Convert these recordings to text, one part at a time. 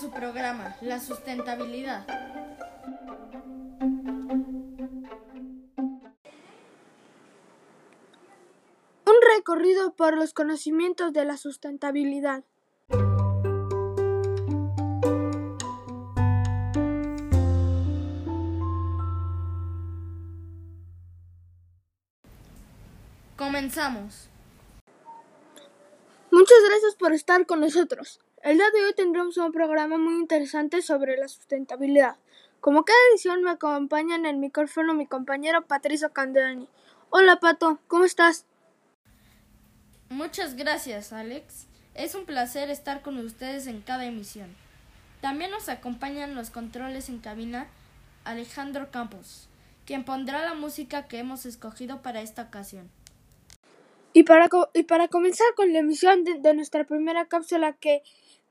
su programa, La Sustentabilidad. Un recorrido por los conocimientos de la sustentabilidad. Comenzamos. Muchas gracias por estar con nosotros. El día de hoy tendremos un programa muy interesante sobre la sustentabilidad. Como cada edición me acompaña en el micrófono mi compañero Patricio Candelani. Hola Pato, ¿cómo estás? Muchas gracias Alex. Es un placer estar con ustedes en cada emisión. También nos acompañan los controles en cabina Alejandro Campos, quien pondrá la música que hemos escogido para esta ocasión. Y para, y para comenzar con la emisión de, nuestra primera cápsula que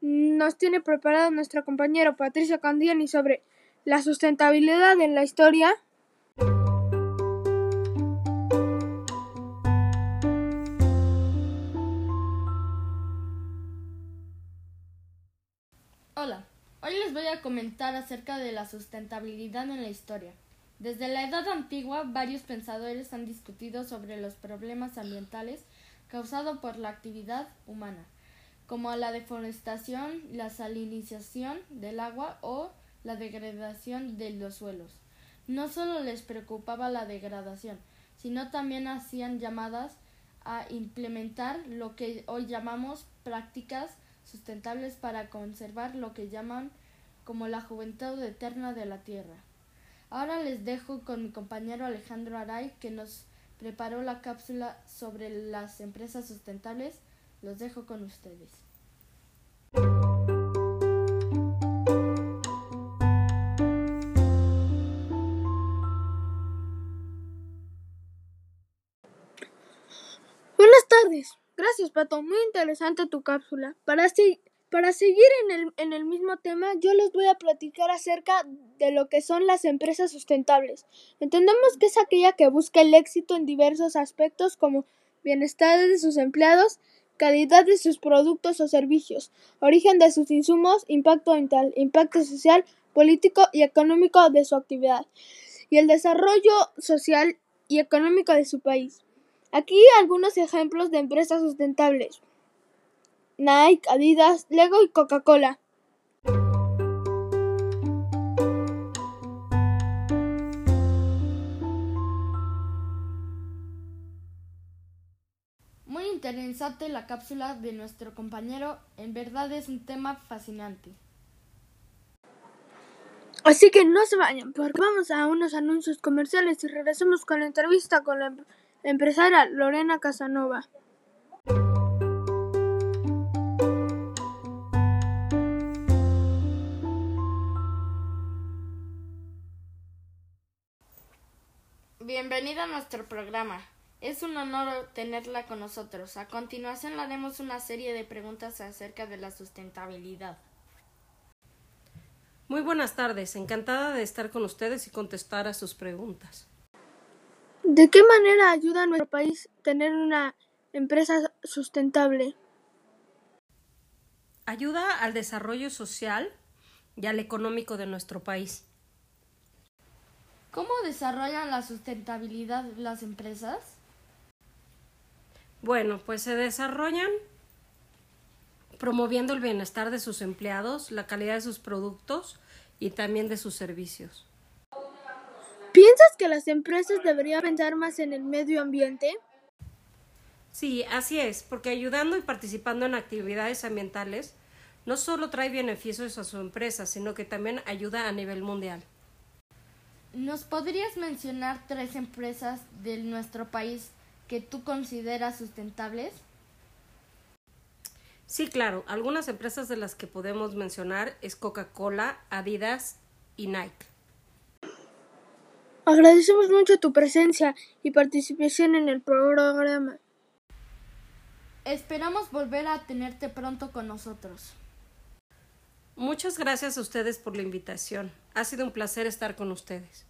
nos tiene preparado nuestro compañero Patricio Candiani sobre la sustentabilidad en la historia. Hola, hoy les voy a comentar acerca de la sustentabilidad en la historia. Desde la Edad Antigua, varios pensadores han discutido sobre los problemas ambientales causados por la actividad humana, como la deforestación, la salinización del agua o la degradación de los suelos. No solo les preocupaba la degradación, sino también hacían llamadas a implementar lo que hoy llamamos prácticas sustentables para conservar lo que llaman como la juventud eterna de la tierra. Ahora les dejo con mi compañero Alejandro Aray que nos preparó la cápsula sobre las empresas sustentables. Los dejo con ustedes. Buenas tardes. Gracias, Pato. Muy interesante tu cápsula. Para, así para seguir en el, en el mismo tema, yo les voy a platicar acerca de lo que son las empresas sustentables. Entendemos que es aquella que busca el éxito en diversos aspectos como bienestar de sus empleados, calidad de sus productos o servicios, origen de sus insumos, impacto ambiental, impacto social, político y económico de su actividad, y el desarrollo social y económico de su país. Aquí algunos ejemplos de empresas sustentables. Nike, Adidas, Lego y Coca-Cola. Interesante la cápsula de nuestro compañero, en verdad es un tema fascinante. Así que no se vayan, porque vamos a unos anuncios comerciales y regresamos con la entrevista con la empresaria Lorena Casanova. Bienvenida a nuestro programa. Es un honor tenerla con nosotros. A continuación le haremos una serie de preguntas acerca de la sustentabilidad. Muy buenas tardes, encantada de estar con ustedes y contestar a sus preguntas. ¿De qué manera ayuda a nuestro país tener una empresa sustentable? Ayuda al desarrollo social y al económico de nuestro país. ¿Cómo desarrollan la sustentabilidad las empresas? Bueno, pues se desarrollan promoviendo el bienestar de sus empleados, la calidad de sus productos y también de sus servicios. ¿Piensas que las empresas deberían pensar más en el medio ambiente? Sí, así es, porque ayudando y participando en actividades ambientales no solo trae beneficios a su empresa, sino que también ayuda a nivel mundial. ¿Nos podrías mencionar tres empresas de nuestro país que tú consideras sustentables? Sí, claro. Algunas empresas de las que podemos mencionar es Coca-Cola, Adidas y Nike. Agradecemos mucho tu presencia y participación en el programa. Esperamos volver a tenerte pronto con nosotros. Muchas gracias a ustedes por la invitación. Ha sido un placer estar con ustedes.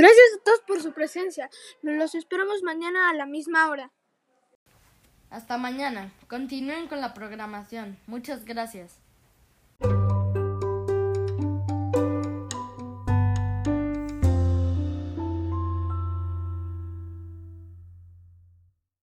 Gracias a todos por su presencia. Los esperamos mañana a la misma hora. Hasta mañana. Continúen con la programación. Muchas gracias.